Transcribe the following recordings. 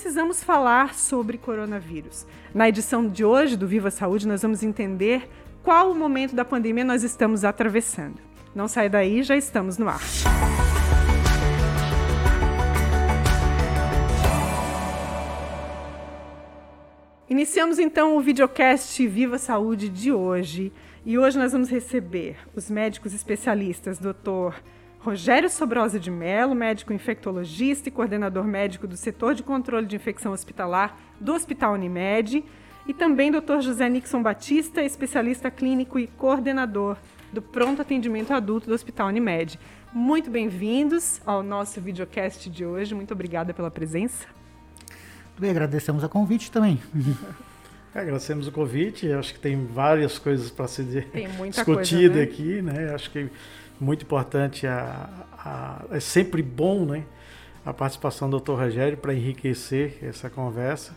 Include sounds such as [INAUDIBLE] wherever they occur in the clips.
precisamos falar sobre coronavírus. Na edição de hoje do Viva Saúde, nós vamos entender qual o momento da pandemia nós estamos atravessando. Não sai daí, já estamos no ar. Iniciamos então o videocast Viva Saúde de hoje. E hoje nós vamos receber os médicos especialistas, Dr. Rogério Sobrosa de Mello, médico infectologista e coordenador médico do setor de controle de infecção hospitalar do Hospital Unimed, e também Dr. José Nixon Batista, especialista clínico e coordenador do pronto atendimento adulto do Hospital Unimed. Muito bem-vindos ao nosso videocast de hoje. Muito obrigada pela presença. Bem, agradecemos a convite também. [LAUGHS] É, agradecemos o convite. Acho que tem várias coisas para ser discutida né? aqui, né? Acho que muito importante a, a, é sempre bom, né? A participação do Dr. Rogério para enriquecer essa conversa.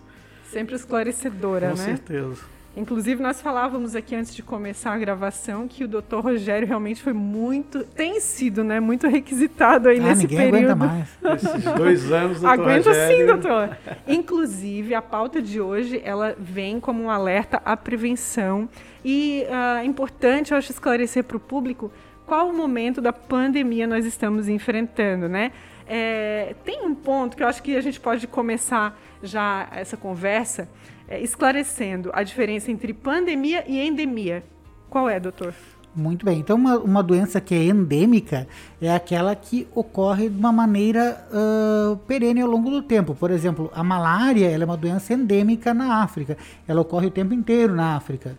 Sempre esclarecedora, Com né? Com certeza. Inclusive, nós falávamos aqui antes de começar a gravação que o doutor Rogério realmente foi muito. tem sido, né? Muito requisitado aí ah, nesse ninguém período. Aguenta mais. Esses dois anos, doutor Aguenta Rogério. sim, doutor. Inclusive, a pauta de hoje ela vem como um alerta à prevenção. E uh, é importante, eu acho, esclarecer para o público qual momento da pandemia nós estamos enfrentando, né? É, tem um ponto que eu acho que a gente pode começar já essa conversa é, esclarecendo a diferença entre pandemia e endemia. Qual é, doutor? Muito bem. Então, uma, uma doença que é endêmica é aquela que ocorre de uma maneira uh, perene ao longo do tempo. Por exemplo, a malária é uma doença endêmica na África. Ela ocorre o tempo inteiro na África.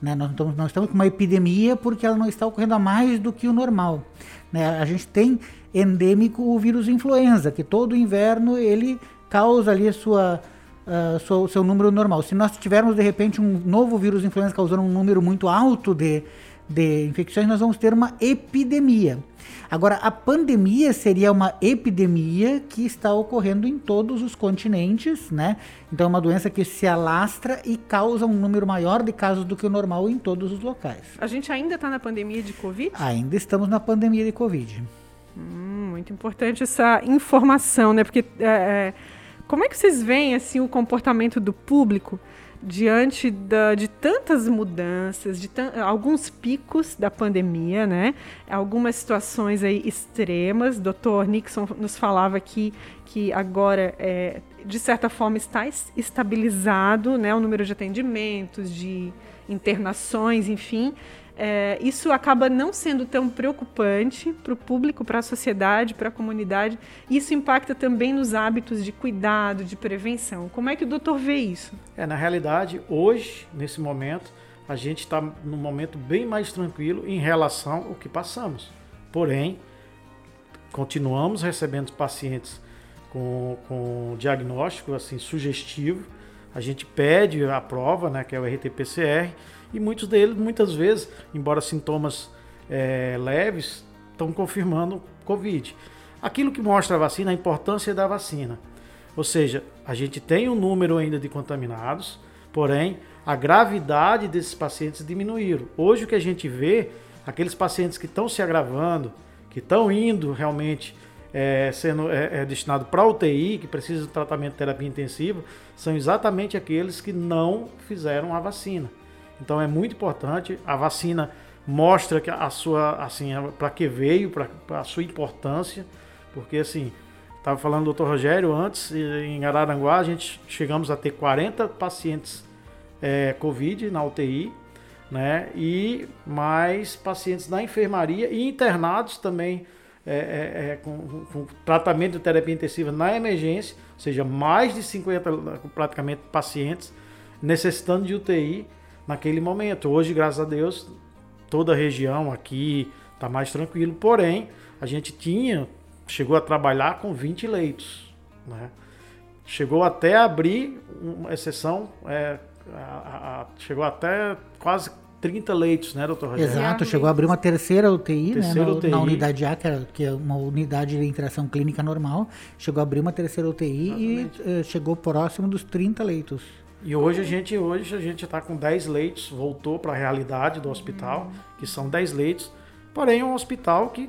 Né? Nós, estamos, nós estamos com uma epidemia porque ela não está ocorrendo a mais do que o normal. Né? A gente tem endêmico o vírus influenza, que todo inverno ele causa ali sua uh, seu, seu número normal. Se nós tivermos de repente um novo vírus influenza causando um número muito alto de, de infecções, nós vamos ter uma epidemia. Agora, a pandemia seria uma epidemia que está ocorrendo em todos os continentes, né? Então, é uma doença que se alastra e causa um número maior de casos do que o normal em todos os locais. A gente ainda está na pandemia de Covid? Ainda estamos na pandemia de Covid. Hum, muito importante essa informação, né? Porque é, é como é que vocês veem assim o comportamento do público diante da, de tantas mudanças, de alguns picos da pandemia, né? Algumas situações aí extremas. Dr. Nixon nos falava aqui que agora, é, de certa forma, está estabilizado, né? O número de atendimentos, de internações, enfim é, isso acaba não sendo tão preocupante para o público, para a sociedade, para a comunidade. Isso impacta também nos hábitos de cuidado, de prevenção. Como é que o doutor vê isso? É, na realidade, hoje, nesse momento, a gente está num momento bem mais tranquilo em relação ao que passamos. Porém, continuamos recebendo pacientes com, com diagnóstico assim sugestivo. A gente pede a prova, né, que é o RT-PCR, e muitos deles, muitas vezes, embora sintomas é, leves, estão confirmando Covid. Aquilo que mostra a vacina, a importância da vacina. Ou seja, a gente tem um número ainda de contaminados, porém a gravidade desses pacientes diminuíram. Hoje o que a gente vê, aqueles pacientes que estão se agravando, que estão indo realmente é, sendo é, é destinado para UTI, que precisam de tratamento de terapia intensiva, são exatamente aqueles que não fizeram a vacina. Então é muito importante. A vacina mostra que a sua, assim, para que veio, para a sua importância, porque assim, estava falando do Dr. Rogério antes, em Araranguá a gente chegamos a ter 40 pacientes é, Covid na UTI, né? E mais pacientes na enfermaria e internados também é, é, é com, com, tratamento de terapia intensiva na emergência, ou seja, mais de 50 praticamente pacientes necessitando de UTI naquele momento. Hoje, graças a Deus, toda a região aqui está mais tranquilo. Porém, a gente tinha, chegou a trabalhar com 20 leitos. Né? Chegou até a abrir uma exceção, é, a, a, chegou até quase 30 leitos, né, doutor Rogério? Exato, chegou a abrir uma terceira UTI, né, terceira né, UTI. na unidade A, que, era, que é uma unidade de interação clínica normal, chegou a abrir uma terceira UTI Exatamente. e uh, chegou próximo dos 30 leitos. E hoje a gente hoje a gente está com 10 leitos, voltou para a realidade do hospital, que são 10 leitos, porém é um hospital que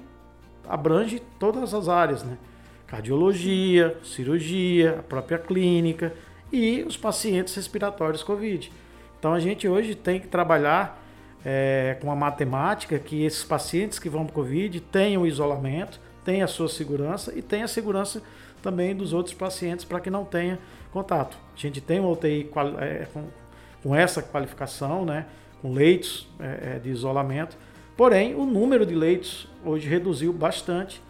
abrange todas as áreas, né? cardiologia, cirurgia, a própria clínica e os pacientes respiratórios Covid. Então a gente hoje tem que trabalhar é, com a matemática que esses pacientes que vão para Covid tenham isolamento, tenham a sua segurança e tenham a segurança também dos outros pacientes para que não tenha contato. A gente tem uma UTI é, com, com, essa qualificação, né, com leitos é, é, de isolamento, porém o número de leitos hoje reduziu bastante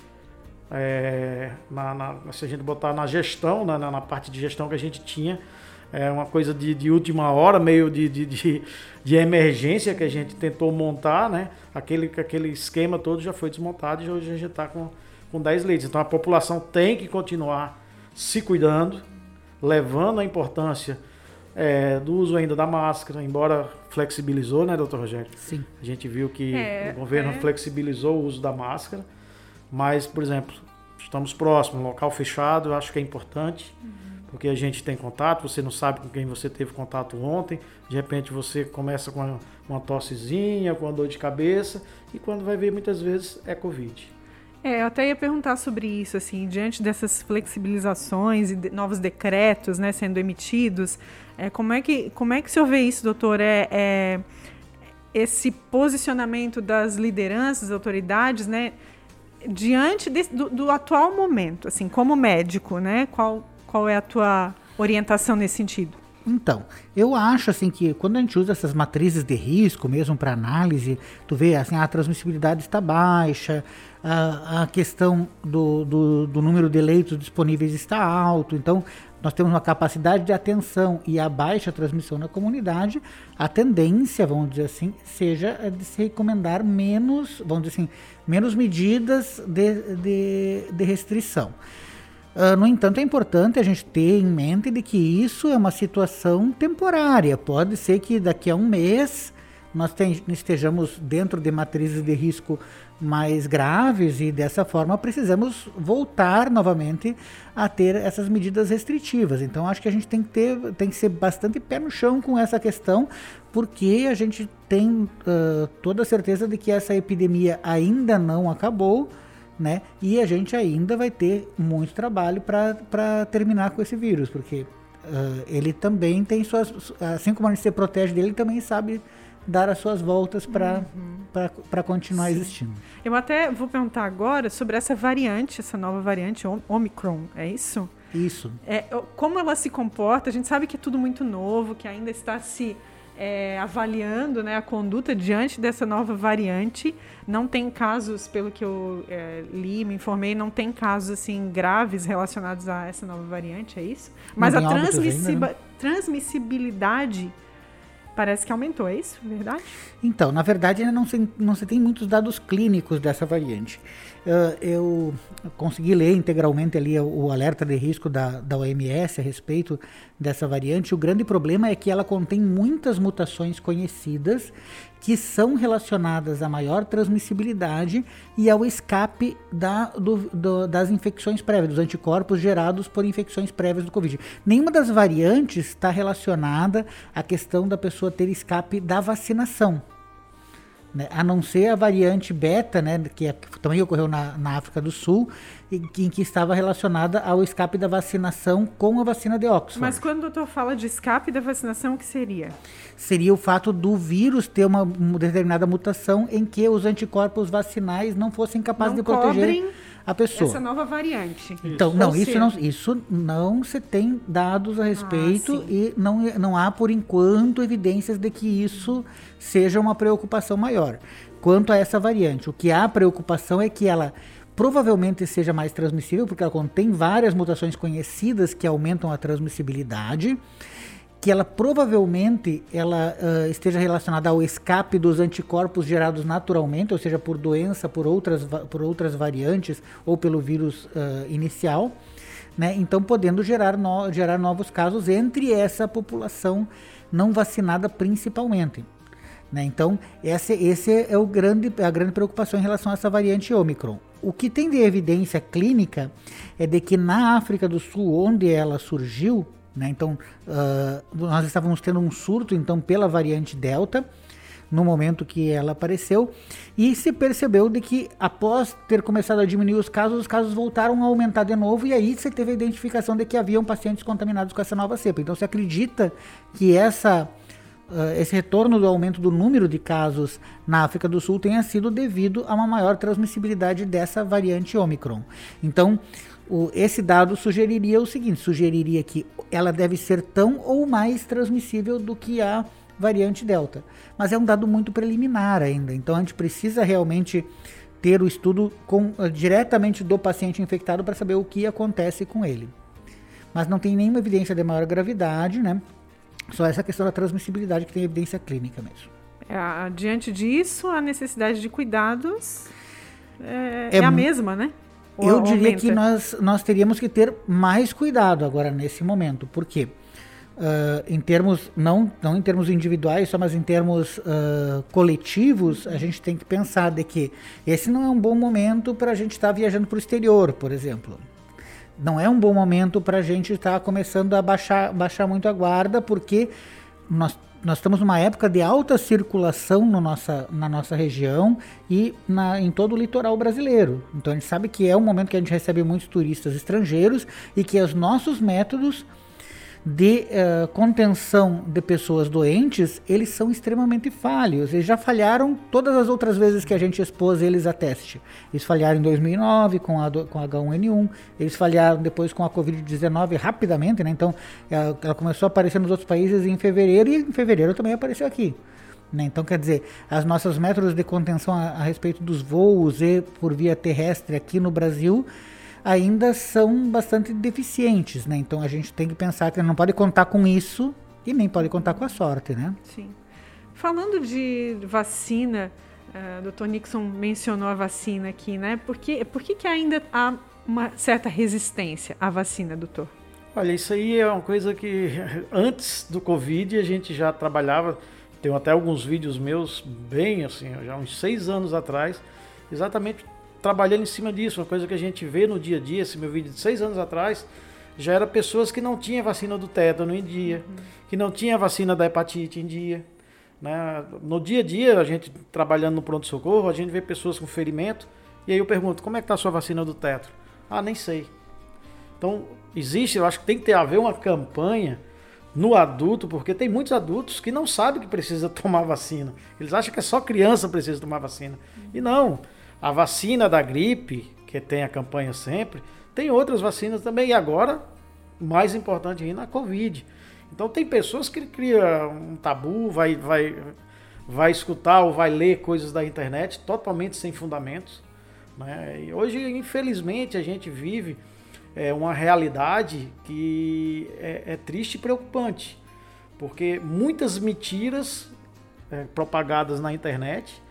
é, na, na, se a gente botar na gestão, na, na, parte de gestão que a gente tinha, é uma coisa de, de última hora, meio de, de, de, de, emergência que a gente tentou montar, né? Aquele, aquele esquema todo já foi desmontado e hoje a gente está com, com 10 leitos. Então a população tem que continuar se cuidando, levando a importância é, do uso ainda da máscara, embora flexibilizou, né, doutor Rogério? Sim. A gente viu que é, o governo é. flexibilizou o uso da máscara mas, por exemplo, estamos próximos, local fechado, eu acho que é importante, uhum. porque a gente tem contato, você não sabe com quem você teve contato ontem, de repente você começa com uma, uma tossezinha, com uma dor de cabeça, e quando vai ver, muitas vezes é Covid. É, eu até ia perguntar sobre isso, assim, diante dessas flexibilizações e de, novos decretos, né, sendo emitidos, é, como, é que, como é que o senhor vê isso, doutor? É, é esse posicionamento das lideranças, das autoridades, né, diante de, do, do, atual momento, assim, como médico, né? Qual, qual é a tua orientação nesse sentido? Então, eu acho assim que quando a gente usa essas matrizes de risco mesmo para análise, tu vê assim a transmissibilidade está baixa, a, a questão do, do, do, número de leitos disponíveis está alto, então nós temos uma capacidade de atenção e a baixa transmissão na comunidade, a tendência, vamos dizer assim, seja de se recomendar menos, vamos dizer assim, menos medidas de, de, de restrição. Uh, no entanto, é importante a gente ter em mente de que isso é uma situação temporária. Pode ser que daqui a um mês nós estejamos dentro de matrizes de risco mais graves e dessa forma precisamos voltar novamente a ter essas medidas restritivas. Então acho que a gente tem que ter, tem que ser bastante pé no chão com essa questão, porque a gente tem uh, toda a certeza de que essa epidemia ainda não acabou. Né? E a gente ainda vai ter muito trabalho para terminar com esse vírus, porque uh, ele também tem suas. Assim como a gente se protege dele, ele também sabe dar as suas voltas para uhum. continuar Sim. existindo. Eu até vou perguntar agora sobre essa variante, essa nova variante Omicron, é isso? Isso. É, como ela se comporta? A gente sabe que é tudo muito novo, que ainda está se é, avaliando né, a conduta diante dessa nova variante. Não tem casos, pelo que eu é, li, me informei, não tem casos assim graves relacionados a essa nova variante, é isso? Mas a ainda, né? transmissibilidade parece que aumentou, é isso? Verdade? Então, na verdade, ainda não se, não se tem muitos dados clínicos dessa variante. Uh, eu consegui ler integralmente ali o, alerta de risco da, da OMS a respeito dessa variante. O grande problema é que ela contém muitas mutações conhecidas que são relacionadas à maior transmissibilidade e ao escape da, do, do, das infecções prévias, dos anticorpos gerados por infecções prévias do Covid. Nenhuma das variantes está relacionada à questão da pessoa ter escape da vacinação. Né? A não ser a variante beta, né, que, é, que também ocorreu na, na África do Sul, e, em que estava relacionada ao escape da vacinação com a vacina de Oxford. Mas quando o doutor fala de escape da vacinação, o que seria? Seria o fato do vírus ter uma, determinada mutação em que os anticorpos vacinais não fossem capazes não de proteger a pessoa. Essa nova variante. Então, não, isso não, isso não se tem dados a respeito ah, e não, não há, por enquanto, evidências de que isso seja uma preocupação maior. Quanto a essa variante, o que há preocupação é que ela provavelmente seja mais transmissível, porque ela contém várias mutações conhecidas que aumentam a transmissibilidade que ela provavelmente ela uh, esteja relacionada ao escape dos anticorpos gerados naturalmente, ou seja, por doença, por outras, por outras variantes ou pelo vírus uh, inicial, né? Então, podendo gerar, no, gerar novos casos entre essa população não vacinada principalmente. Né? Então, esse, esse é o grande, a grande preocupação em relação a essa variante Omicron. O que tem de evidência clínica é de que na África do Sul, onde ela surgiu, né? Então, uh, nós estávamos tendo um surto então pela variante Delta. no momento que ela apareceu, e se percebeu de que após ter começado a diminuir os casos, os casos voltaram a aumentar de novo, e aí você teve a identificação de que haviam pacientes contaminados com essa nova cepa. Então você acredita que essa uh, esse retorno do aumento do número de casos na África do Sul tenha sido devido a uma maior transmissibilidade dessa variante Omicron. Então, o, esse dado sugeriria o seguinte: sugeriria que ela deve ser tão ou mais transmissível do que a variante Delta. Mas é um dado muito preliminar ainda, então a gente precisa realmente ter o estudo com, uh, diretamente do paciente infectado para saber o que acontece com ele. Mas não tem nenhuma evidência de maior gravidade, né? Só essa questão da transmissibilidade que tem evidência clínica mesmo. É, diante disso, a necessidade de cuidados é, é, é a mesma, né? Ou eu diria que nós, nós teríamos que ter mais cuidado agora nesse momento. Por quê? Uh, em termos, não, não em termos individuais, só mas em termos uh, coletivos, a gente tem que pensar de que esse não é um bom momento para a gente estar tá viajando para o exterior, por exemplo não é um bom momento para a gente estar tá começando a baixar, baixar muito a guarda, porque nós, nós estamos numa época de alta circulação no nossa, na nossa região e na, em todo o litoral brasileiro. Então a gente sabe que é um momento que a gente recebe muitos turistas estrangeiros e que os nossos métodos de uh, contenção de pessoas doentes, eles são extremamente falhos. Eles já falharam todas as outras vezes que a gente expôs eles a teste. Eles falharam em 2009 com a, com a H1N1, eles falharam depois com a Covid-19 rapidamente, né? Então, ela, ela, começou a aparecer nos outros países em fevereiro e em fevereiro também apareceu aqui. Né? Então, quer dizer, as nossas métodos de contenção a, a respeito dos voos e por via terrestre aqui no Brasil ainda são bastante deficientes, né? Então a gente tem que pensar que não pode contar com isso e nem pode contar com a sorte, né? Sim. Falando de vacina, uh, o doutor Nixon mencionou a vacina aqui, né? Por que, por que, que ainda há uma certa resistência à vacina, doutor? Olha, isso aí é uma coisa que [LAUGHS] antes do Covid a gente já trabalhava, tenho até alguns vídeos meus bem assim, já uns seis anos atrás, exatamente trabalhando em cima disso, uma coisa que a gente vê no dia a dia, esse meu vídeo de seis anos atrás, já era pessoas que não tinham vacina do tétano em dia, uhum. que não tinha vacina da hepatite em dia. Né? No dia a dia, a gente trabalhando no pronto-socorro, a gente vê pessoas com ferimento, e aí eu pergunto, como é que está a sua vacina do tétano? Ah, nem sei. Então, existe, eu acho que tem que ter haver uma campanha no adulto, porque tem muitos adultos que não sabem que precisa [LAUGHS] tomar vacina. Eles acham que é só criança que precisa tomar vacina. E não. A vacina da gripe, que tem a campanha sempre, tem outras vacinas também. E agora, mais importante ainda, a Covid. Então tem pessoas que criam um tabu, vai, vai, vai escutar ou vai ler coisas da internet totalmente sem fundamentos. Né? E hoje, infelizmente, a gente vive é, uma realidade que é, é triste e preocupante. Porque muitas mentiras é, propagadas na internet,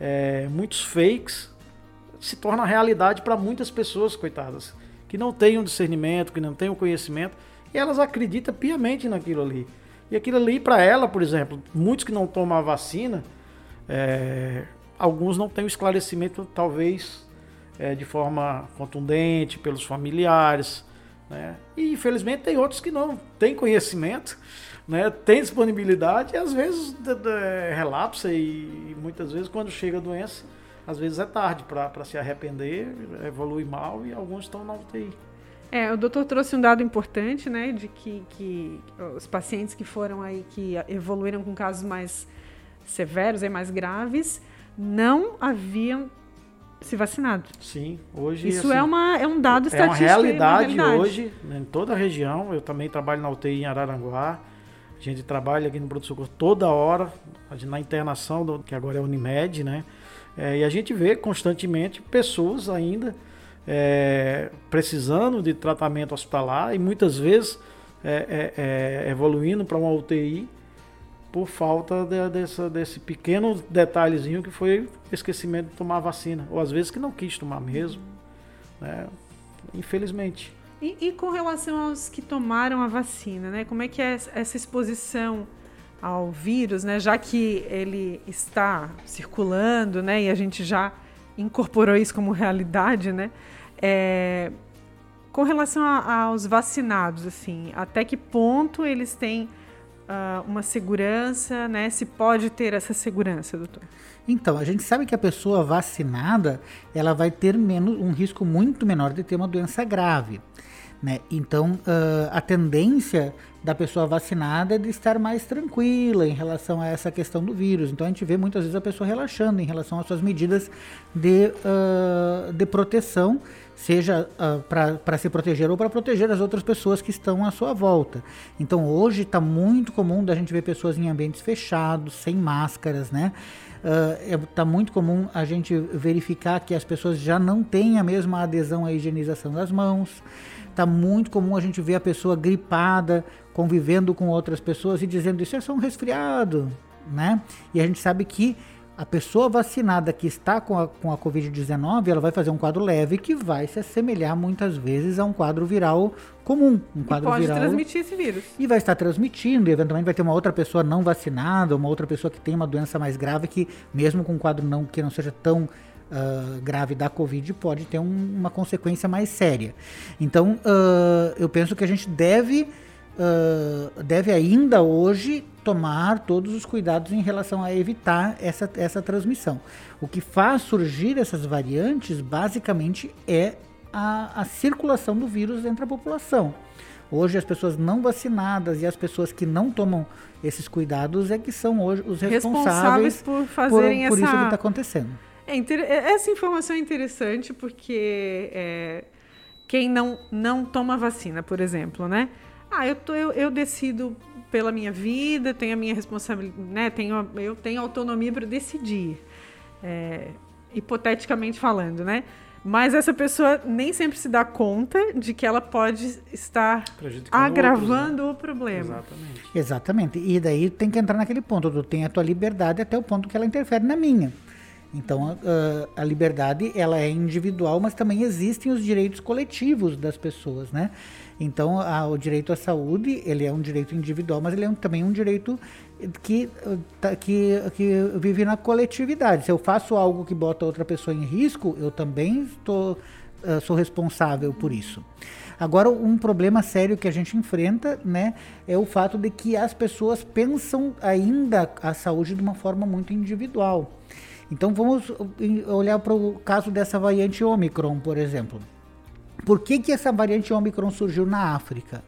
é, muitos fakes, se torna realidade para muitas pessoas, coitadas, que não têm um discernimento, que não têm um conhecimento, e elas acreditam piamente naquilo ali. E aquilo ali, para ela, por exemplo, muitos que não tomam a vacina, é, alguns não têm o esclarecimento, talvez, é, de forma contundente pelos familiares. Né? E infelizmente tem outros que não têm conhecimento, né? tem disponibilidade e às vezes relapsa e, e muitas vezes quando chega a doença às vezes é tarde para se arrepender, evolui mal e alguns estão na UTI. É, o doutor trouxe um dado importante, né, de que, que os pacientes que foram aí, que evoluíram com casos mais severos e mais graves, não haviam se vacinado. Sim, hoje isso assim, é uma é um dado estatístico. É uma realidade, uma realidade. hoje né, em toda a região. Eu também trabalho na UTI em Araranguá. A gente trabalha aqui no Pronto Socorro toda hora, na internação, do, que agora é Unimed, né? É, e a gente vê constantemente pessoas ainda é, precisando de tratamento hospitalar e muitas vezes é, é, é evoluindo para uma UTI por falta de, dessa, desse pequeno detalhezinho que foi esquecimento de tomar vacina, ou às vezes que não quis tomar mesmo, né? infelizmente. E, e, com relação aos que tomaram a vacina, né? como é que é essa exposição ao vírus, né? Já que ele está circulando, né? E a gente já incorporou isso como realidade, né? É, com relação a, aos vacinados, assim, até que ponto eles têm uh, uma segurança, né? Se pode ter essa segurança, doutor? Então, a gente sabe que a pessoa vacinada, ela vai ter menos, um risco muito menor de ter uma doença grave. Né? Então, uh, a tendência da pessoa vacinada é de estar mais tranquila em relação a essa questão do vírus. Então, a gente vê muitas vezes a pessoa relaxando em relação às suas medidas de, uh, de proteção, seja uh, para se proteger ou para proteger as outras pessoas que estão à sua volta. Então, hoje está muito comum da gente ver pessoas em ambientes fechados, sem máscaras, né? Está uh, é, muito comum a gente verificar que as pessoas já não têm a mesma adesão à higienização das mãos. Está muito comum a gente ver a pessoa gripada, convivendo com outras pessoas e dizendo isso é só um resfriado, né? E a gente sabe que a pessoa vacinada que está com a, com a Covid-19, ela vai fazer um quadro leve que vai se assemelhar muitas vezes a um quadro viral comum. Um quadro e pode viral, transmitir esse vírus. E vai estar transmitindo, e eventualmente vai ter uma outra pessoa não vacinada, uma outra pessoa que tem uma doença mais grave que, mesmo com um quadro não, que não seja tão uh, grave da Covid pode ter um, uma consequência mais séria. Então, uh, eu penso que a gente deve, uh, deve ainda hoje tomar todos os cuidados em relação a evitar essa, essa transmissão. O que faz surgir essas variantes, basicamente, é a, a circulação do vírus entre a população. Hoje as pessoas não vacinadas e as pessoas que não tomam esses cuidados é que são hoje os responsáveis, responsáveis por fazerem por, por essa... isso que está acontecendo. É, é, essa informação é interessante porque é, quem não, não toma vacina, por exemplo, né? Ah, eu, tô, eu, eu decido pela minha vida, tenho a minha responsabilidade, né? Tenho, eu tenho autonomia para decidir. É, hipoteticamente falando, né? Mas essa pessoa nem sempre se dá conta de que ela pode estar agravando outros, né? o problema. Exatamente. Exatamente. E daí tem que entrar naquele ponto. Tu tem a tua liberdade até o ponto que ela interfere na minha. Então, a, a, liberdade ela é individual, mas também existem os direitos coletivos das pessoas, né? Então, a, o direito à saúde ele é um direito individual, mas ele é um, também um direito que, tá, que, que vive na coletividade. Se eu faço algo que bota outra pessoa em risco, eu também estou uh, sou responsável por isso. Agora, um problema sério que a gente enfrenta, né, é o fato de que as pessoas pensam ainda a saúde de uma forma muito individual. Então vamos olhar para o caso dessa variante Omicron, por exemplo. Por que, que essa variante Omicron surgiu na África?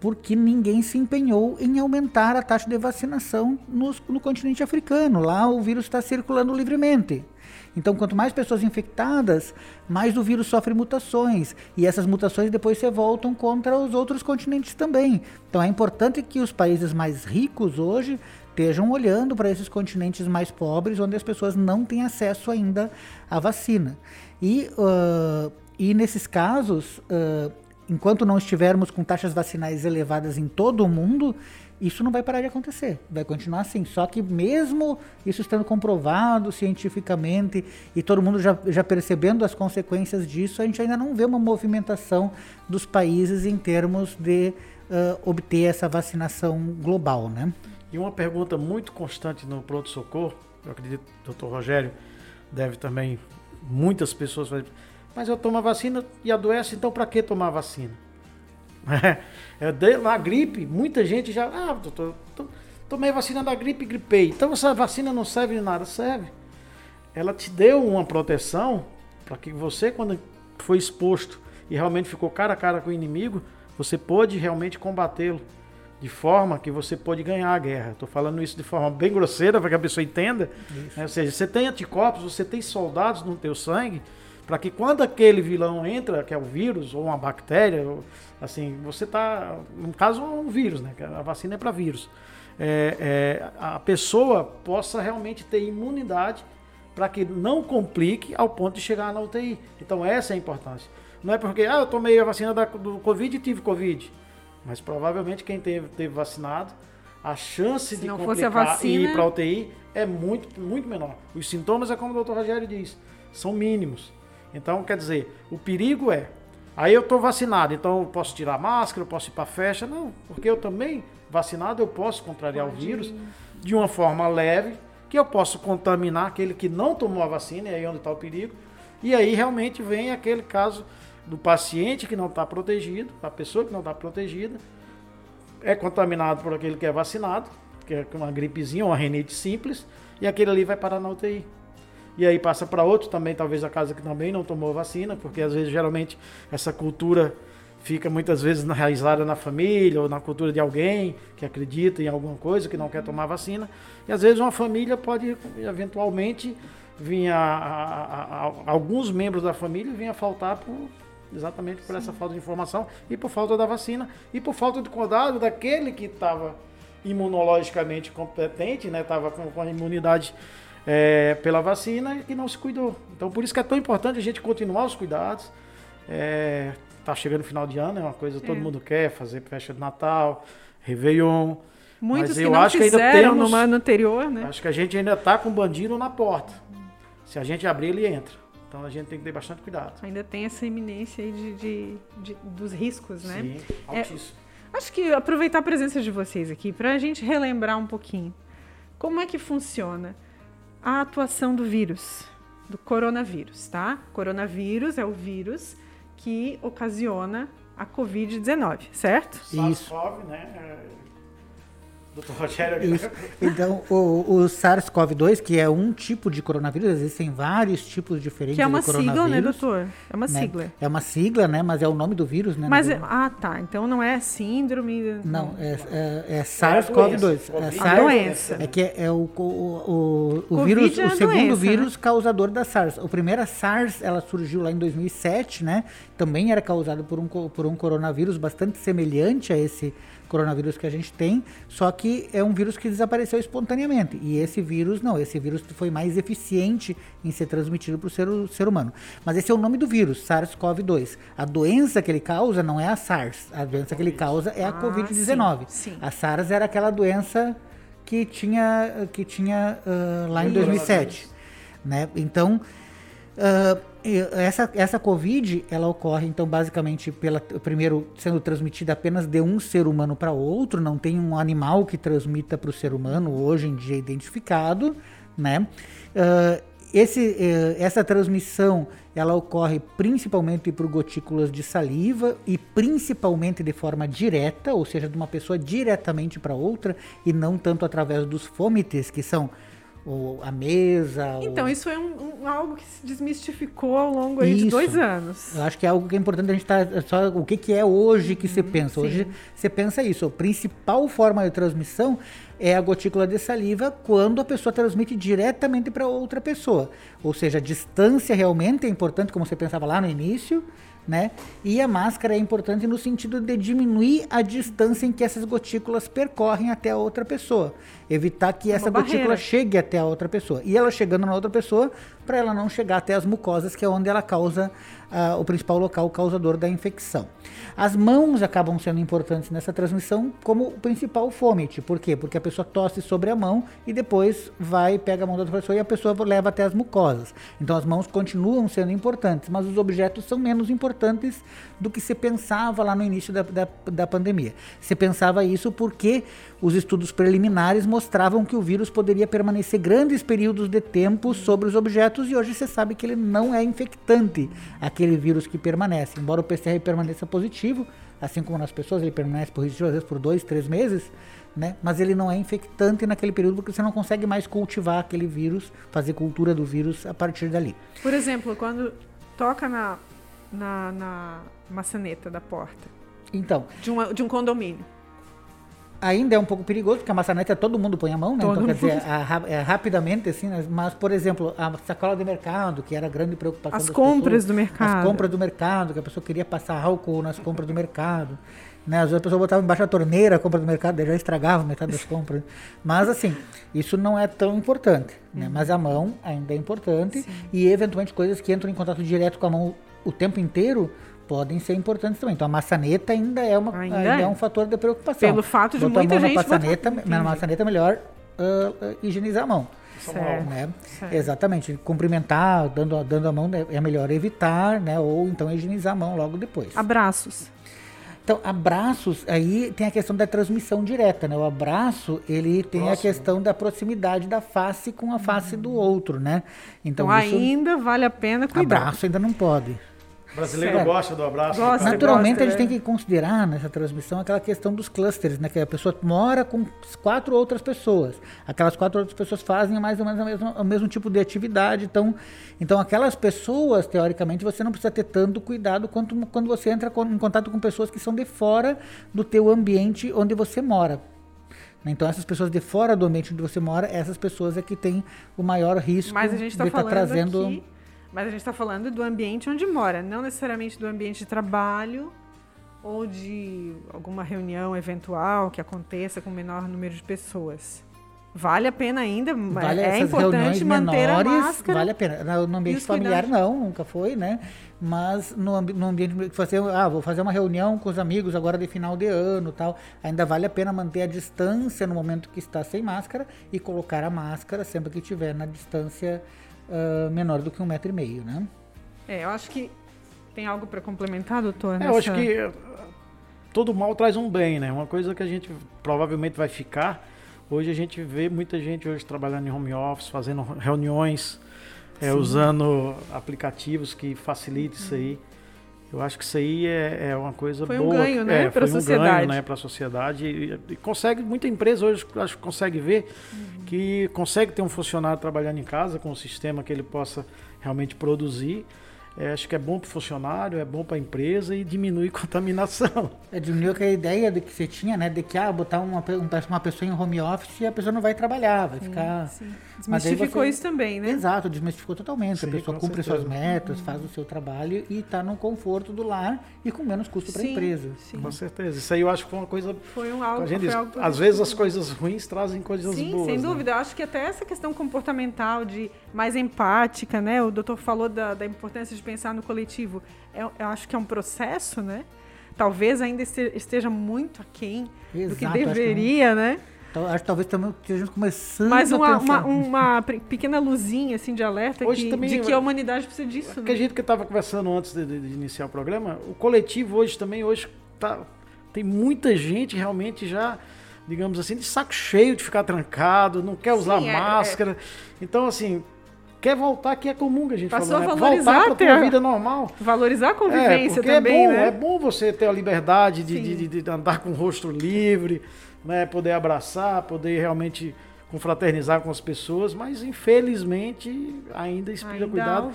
Porque ninguém se empenhou em aumentar a taxa de vacinação no, no continente africano. Lá o vírus está circulando livremente. Então, quanto mais pessoas infectadas, mais o vírus sofre mutações. E essas mutações depois se voltam contra os outros continentes também. Então, é importante que os países mais ricos hoje estejam olhando para esses continentes mais pobres, onde as pessoas não têm acesso ainda à vacina. E, uh, e nesses casos, uh, enquanto não estivermos com taxas vacinais elevadas em todo o mundo, isso não vai parar de acontecer, vai continuar assim. Só que mesmo isso estando comprovado cientificamente e todo mundo já, já percebendo as consequências disso, a gente ainda não vê uma movimentação dos países em termos de uh, obter essa vacinação global, né? E uma pergunta muito constante no pronto-socorro, eu acredito que o doutor Rogério deve também, muitas pessoas fazem, mas eu tomo a vacina e adoece, então para que tomar a vacina? [LAUGHS] É, na gripe, muita gente já, ah, doutor, tomei vacina da gripe e gripei, então essa vacina não serve de nada, serve. Ela te deu uma proteção para que você, quando foi exposto e realmente ficou cara a cara com o inimigo, você pôde realmente combatê-lo de forma que você pode ganhar a guerra. Estou falando isso de forma bem grosseira para que a pessoa entenda. Né? Ou seja, você tem anticorpos, você tem soldados no teu sangue, para que quando aquele vilão entra, que é o vírus ou uma bactéria, ou, assim, você está, no caso, um vírus, né? A vacina é para vírus. É, é, a pessoa possa realmente ter imunidade para que não complique ao ponto de chegar na UTI. Então essa é a importância. Não é porque ah, eu tomei a vacina da, do Covid e tive Covid. Mas provavelmente quem teve, teve vacinado, a chance Se de complicar vacina... e ir para a UTI é muito, muito menor. Os sintomas é como o doutor Rogério diz, são mínimos. Então, quer dizer, o perigo é, aí eu estou vacinado, então eu posso tirar máscara, eu posso ir para a festa. Não, porque eu também, vacinado, eu posso contrariar Pode. o vírus de uma forma leve, que eu posso contaminar aquele que não tomou a vacina, e aí é onde está o perigo. E aí realmente vem aquele caso do paciente que não está protegido, a pessoa que não está protegida, é contaminado por aquele que é vacinado, que é uma gripezinha, uma renite simples, e aquele ali vai parar na UTI. E aí passa para outro também, talvez a casa que também não tomou vacina, porque às vezes geralmente essa cultura fica muitas vezes enraizada na família ou na cultura de alguém que acredita em alguma coisa, que não quer tomar vacina. E às vezes uma família pode eventualmente vir a, a, a, alguns membros da família vinha faltar por, exatamente por Sim. essa falta de informação e por falta da vacina e por falta de cuidado daquele que estava imunologicamente competente, né, estava com, com a imunidade é, pela vacina e não se cuidou. Então por isso que é tão importante a gente continuar os cuidados. É, tá chegando o final de ano, é uma coisa que todo é. mundo quer, fazer festa de Natal, Réveillon. Muitos mas eu que acho que ainda temos, no ano anterior, né? Acho que a gente ainda está com um bandido na porta. Se a gente abrir, ele entra. Então a gente tem que ter bastante cuidado. Ainda tem essa iminência aí de, de, de dos riscos, né? Sim, é, altíssimo. É, acho que aproveitar a presença de vocês aqui para a gente relembrar um pouquinho como é que funciona a atuação do vírus, do coronavírus, tá? Coronavírus é o vírus que ocasiona a Covid-19, certo? Isso. né? Doutor Rogério. Isso. Então, o, o SARS-CoV-2, que é um tipo de coronavírus, existem vários tipos diferentes de coronavírus. Que é uma sigla, né, doutor? É uma né? sigla. É uma sigla, né? Mas é o nome do vírus, né? Mas, é, ah, tá. Então não é síndrome... Não, é, é, é SARS-COV-2. É, SARS, a doença. É que é, é o, o, o, o vírus, é o segundo doença, né? vírus né? causador da SARS. O primeiro, a SARS, ela surgiu lá em 2007, né? Também era causado por um, por um coronavírus bastante semelhante a esse coronavírus que a gente tem, só que é um vírus que desapareceu espontaneamente. E esse vírus, não, esse vírus foi mais eficiente em ser transmitido para o ser, ser humano. Mas esse é o nome do vírus, SARS-CoV-2. A doença que ele causa não é a SARS, a doença que ele causa é a ah, Covid-19. A SARS era aquela doença que tinha, que tinha uh, lá em 2007. Né? Então, uh, essa, essa Covid, ela ocorre, então, basicamente, pela, primeiro, sendo transmitida apenas de um ser humano para outro, não tem um animal que transmita para o ser humano, hoje em dia identificado, né? Uh, esse, uh, essa transmissão, ela ocorre principalmente por gotículas de saliva e principalmente de forma direta, ou seja, de uma pessoa diretamente para outra, e não tanto através dos fômites, que são ou a mesa. Então, ou... isso é um, um, algo que se desmistificou ao longo aí de dois anos. Eu acho que é algo que é importante a gente estar. Tá, só o que, que é hoje que você uhum, pensa. Sim. Hoje você pensa isso. A principal forma de transmissão é a gotícula de saliva quando a pessoa transmite diretamente para outra pessoa. Ou seja, a distância realmente é importante, como você pensava lá no início né? E a máscara é importante no sentido de diminuir a distância em que essas gotículas percorrem até a outra pessoa, evitar que essa gotícula chegue até a outra pessoa. E ela chegando na outra pessoa, para ela não chegar até as mucosas, que é onde ela causa uh, o principal local causador da infecção. As mãos acabam sendo importantes nessa transmissão como o principal fômite. Por quê? Porque a pessoa tosse sobre a mão e depois vai, pega a mão da outra pessoa e a pessoa leva até as mucosas. Então as mãos continuam sendo importantes, mas os objetos são menos importantes do que se pensava lá no início da, da, da pandemia. Se pensava isso porque os estudos preliminares mostravam que o vírus poderia permanecer grandes períodos de tempo sobre os objetos e hoje você sabe que ele não é infectante, aquele vírus que permanece. Embora o PCR permaneça positivo, assim como nas pessoas, ele permanece positivo às vezes por dois, três meses, né? Mas ele não é infectante naquele período porque você não consegue mais cultivar aquele vírus, fazer cultura do vírus a partir dali. Por exemplo, quando toca na, na, na maçaneta da porta. Então. De, uma, de um condomínio ainda é um pouco perigoso, porque a maçaneta todo mundo põe a mão, né? Todo então, quer dizer, a, a, é rapidamente, assim, né? mas, por exemplo, a sacola de mercado, que era a grande preocupação As compras pessoas, do mercado. As compras do mercado, que a pessoa queria passar álcool nas compras do mercado. Né? Às vezes a pessoa botava embaixo da torneira a compra do mercado, já estragava metade das compras. Mas, assim, isso não é tão importante, né? Uhum. Mas a mão ainda é importante Sim. e, eventualmente, coisas que entram em contato direto com a mão o tempo inteiro podem ser importantes também. Então a maçaneta ainda é, uma, ainda ainda é. é um fator de preocupação. Pelo fato de Botar muita a mão gente... Na maçaneta, na maçaneta é melhor uh, uh, higienizar a mão. Certo, né? certo. Exatamente. Cumprimentar, dando, dando a mão, né? é melhor evitar, né? Ou então higienizar a mão logo depois. Abraços. Então, abraços, aí tem a questão da transmissão direta, né? O abraço, ele tem Próximo. a questão da proximidade da face com a face do outro, né? Então, então isso, ainda vale a pena cuidar. Abraço ainda não pode. O brasileiro Certo. gosta do abraço. Gosta. Naturalmente, gosta, a gente né? tem que considerar nessa transmissão aquela questão dos clusters, né? Que a pessoa mora com quatro outras pessoas. Aquelas quatro outras pessoas fazem mais ou menos o mesmo, o mesmo tipo de atividade. Então, então, aquelas pessoas, teoricamente, você não precisa ter tanto cuidado quanto quando você entra com- em contato com pessoas que são de fora do teu ambiente onde você mora. Então, essas pessoas de fora do ambiente onde você mora, essas pessoas é que têm o maior risco Mas a gente está de tá falando trazendo... aqui, mas a gente está falando do ambiente onde mora, não necessariamente do ambiente de trabalho ou de alguma reunião eventual que aconteça com menor número de pessoas. Vale a pena ainda, Vale é importante manter menores, a máscara. vale a pena. No, ambiente familiar cuidados. não, nunca foi, né? Mas no, no ambiente que você, ah, vou fazer uma reunião com os amigos agora de final de ano, tal, ainda vale a pena manter a distância no momento que está sem máscara e colocar a máscara sempre que estiver na distância ah, menor do que um metro e meio, né? É, eu acho que tem algo para complementar, doutor? É, eu acho nessa- que eh, todo mal traz um bem, né? Uma coisa que a gente provavelmente vai ficar. Hoje a gente vê muita gente hoje trabalhando em home office, fazendo reuniões, eh, usando aplicativos que facilitam isso aí. Eu acho que isso aí é, é uma coisa Foi um boa. ganho, né, é, foi um sociedade. ganho, né, para a sociedade. E, e consegue, muita empresa hoje acho que consegue ver Uhum. que consegue ter um funcionário trabalhando em casa com um sistema que ele possa realmente produzir. É, acho que é bom para o funcionário, é bom para a empresa e diminui [LAUGHS] contaminação. É, diminuiu aquela ideia de que você tinha, né? De que, ah, botar uma, um- uma pessoa em home office e a pessoa não vai trabalhar, vai ficar... Sim. Mas aí Desmistificou você- isso também, né? Exato, desmistificou totalmente. Sim, a pessoa cumpre certeza. suas metas, faz o seu trabalho e está no conforto do lar e com menos custo para a Sim, empresa. sim. Com certeza. Isso aí eu acho que foi uma coisa. Foi um algo, a gente foi diz, algo às vezes as coisas ruins trazem coisas Sim, boas. sem né? dúvida. Eu acho que até essa questão comportamental, de mais empática, né? O doutor falou da, da importância de pensar no coletivo. É- eu acho que é um processo, né? Talvez ainda este- esteja muito aquém do que Exato, acho que deveria, né? Então, acho que talvez também estejamos começando Mas a uma, pensar. uma, uma pequena luzinha assim, de alerta Hoje que- também de que eu- a humanidade precisa disso. Porque a Né? gente que estava conversando antes de, de- iniciar o programa, o coletivo hoje também hoje tá, tem muita gente realmente já, digamos assim, de saco cheio de ficar trancado, não quer usar Sim, é- máscara. Então, assim, quer voltar que é comum que a gente Passou falou, a né? valorizar Voltar para a- vida normal. Valorizar a É, convivência porque também, é bom, né? é bom você ter a liberdade de, de- de- de andar com o rosto livre, né? Poder abraçar, poder realmente confraternizar com as pessoas, mas infelizmente ainda inspira Ainda cuidado.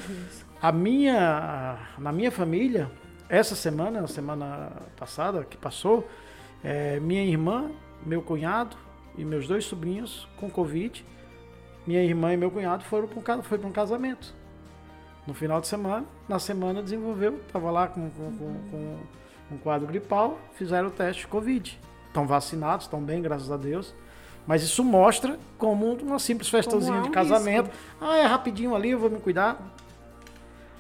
A minha, na minha família, essa semana, na semana passada que passou, é, minha irmã, meu cunhado e meus dois sobrinhos com Covid, minha irmã e meu cunhado foram para um, foi para um casamento. No final de semana, na semana desenvolveu, estava lá com, com, com- com um quadro gripal, fizeram o teste de Covid. Estão vacinados, estão bem, graças a Deus. Mas isso mostra como uma simples festazinha há um de casamento. Ah, é rapidinho ali, eu vou me cuidar.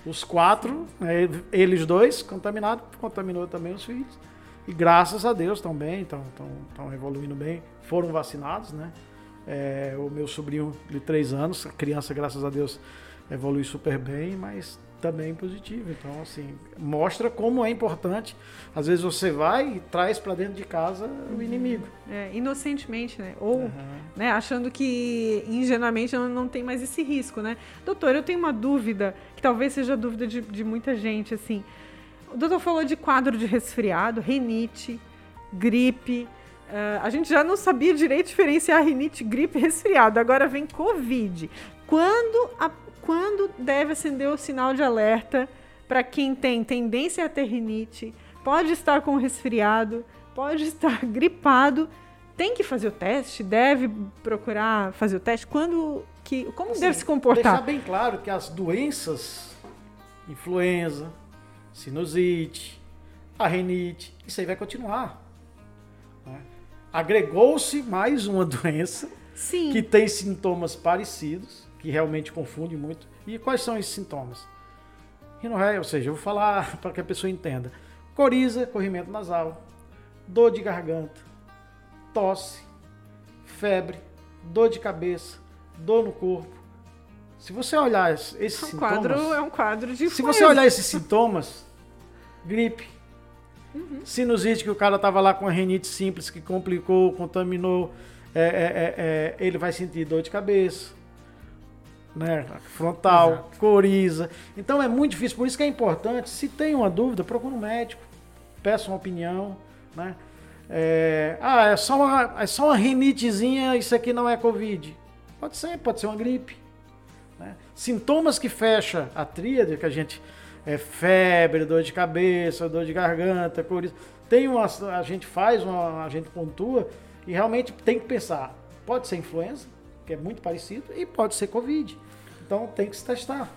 Os quatro, né, eles dois, contaminados, contaminou também os filhos. E graças a Deus estão bem, estão evoluindo bem. Foram vacinados, né? É, o meu sobrinho de três anos, a criança, graças a Deus, evolui super bem, mas também positivo. Então, assim, mostra como é importante. Às vezes você vai e traz para dentro de casa o inimigo. É, inocentemente, né? Ou Uhum. né, achando que ingenuamente não, não tem mais esse risco, né? Doutor, eu tenho uma dúvida, que talvez seja a dúvida de, de muita gente, assim. O doutor falou de quadro de resfriado, rinite, gripe. Ah, a gente já não sabia direito diferenciar rinite, gripe e [LAUGHS] resfriado. Agora vem Covid. Quando, a- quando deve acender o sinal de alerta para quem tem tendência a ter rinite, pode estar com resfriado, pode estar [LAUGHS] gripado, tem que fazer o teste? Deve procurar fazer o teste? Quando que, como Assim, deve se Deixar comportar? bem claro que as doenças, influenza, sinusite, a rinite, isso aí vai continuar. Agregou-se mais uma [LAUGHS] doença Sim. que tem sintomas parecidos, que realmente confunde muito. E quais são esses sintomas? Rinorreia, ou seja, eu vou falar [LAUGHS] para que a pessoa entenda. Coriza, corrimento nasal, dor de garganta, tosse, febre, dor de cabeça, dor no corpo. Se você olhar es- esses um sintomas, quadro é um quadro de se influenza. você olhar esses sintomas, [LAUGHS] gripe, Uhum. sinusite que o cara tava lá com a rinite simples que complicou, contaminou, é, é, é, é, ele vai sentir dor de cabeça. né? Frontal, Exato. coriza. Então é muito difícil. Por isso que é importante, se tem uma dúvida, procure um médico, peça uma opinião, né? É, ah, é só, uma, é só uma rinitezinha, isso aqui não é Covid. Pode ser, pode ser uma gripe. Né? Sintomas que fecha a tríade, que a gente é febre, dor de cabeça, dor de garganta, coriza. Tem uma, a gente faz, uma, a gente pontua e realmente tem que pensar. Pode ser influenza, que é muito parecido, e pode ser Covid. Então tem que se testar.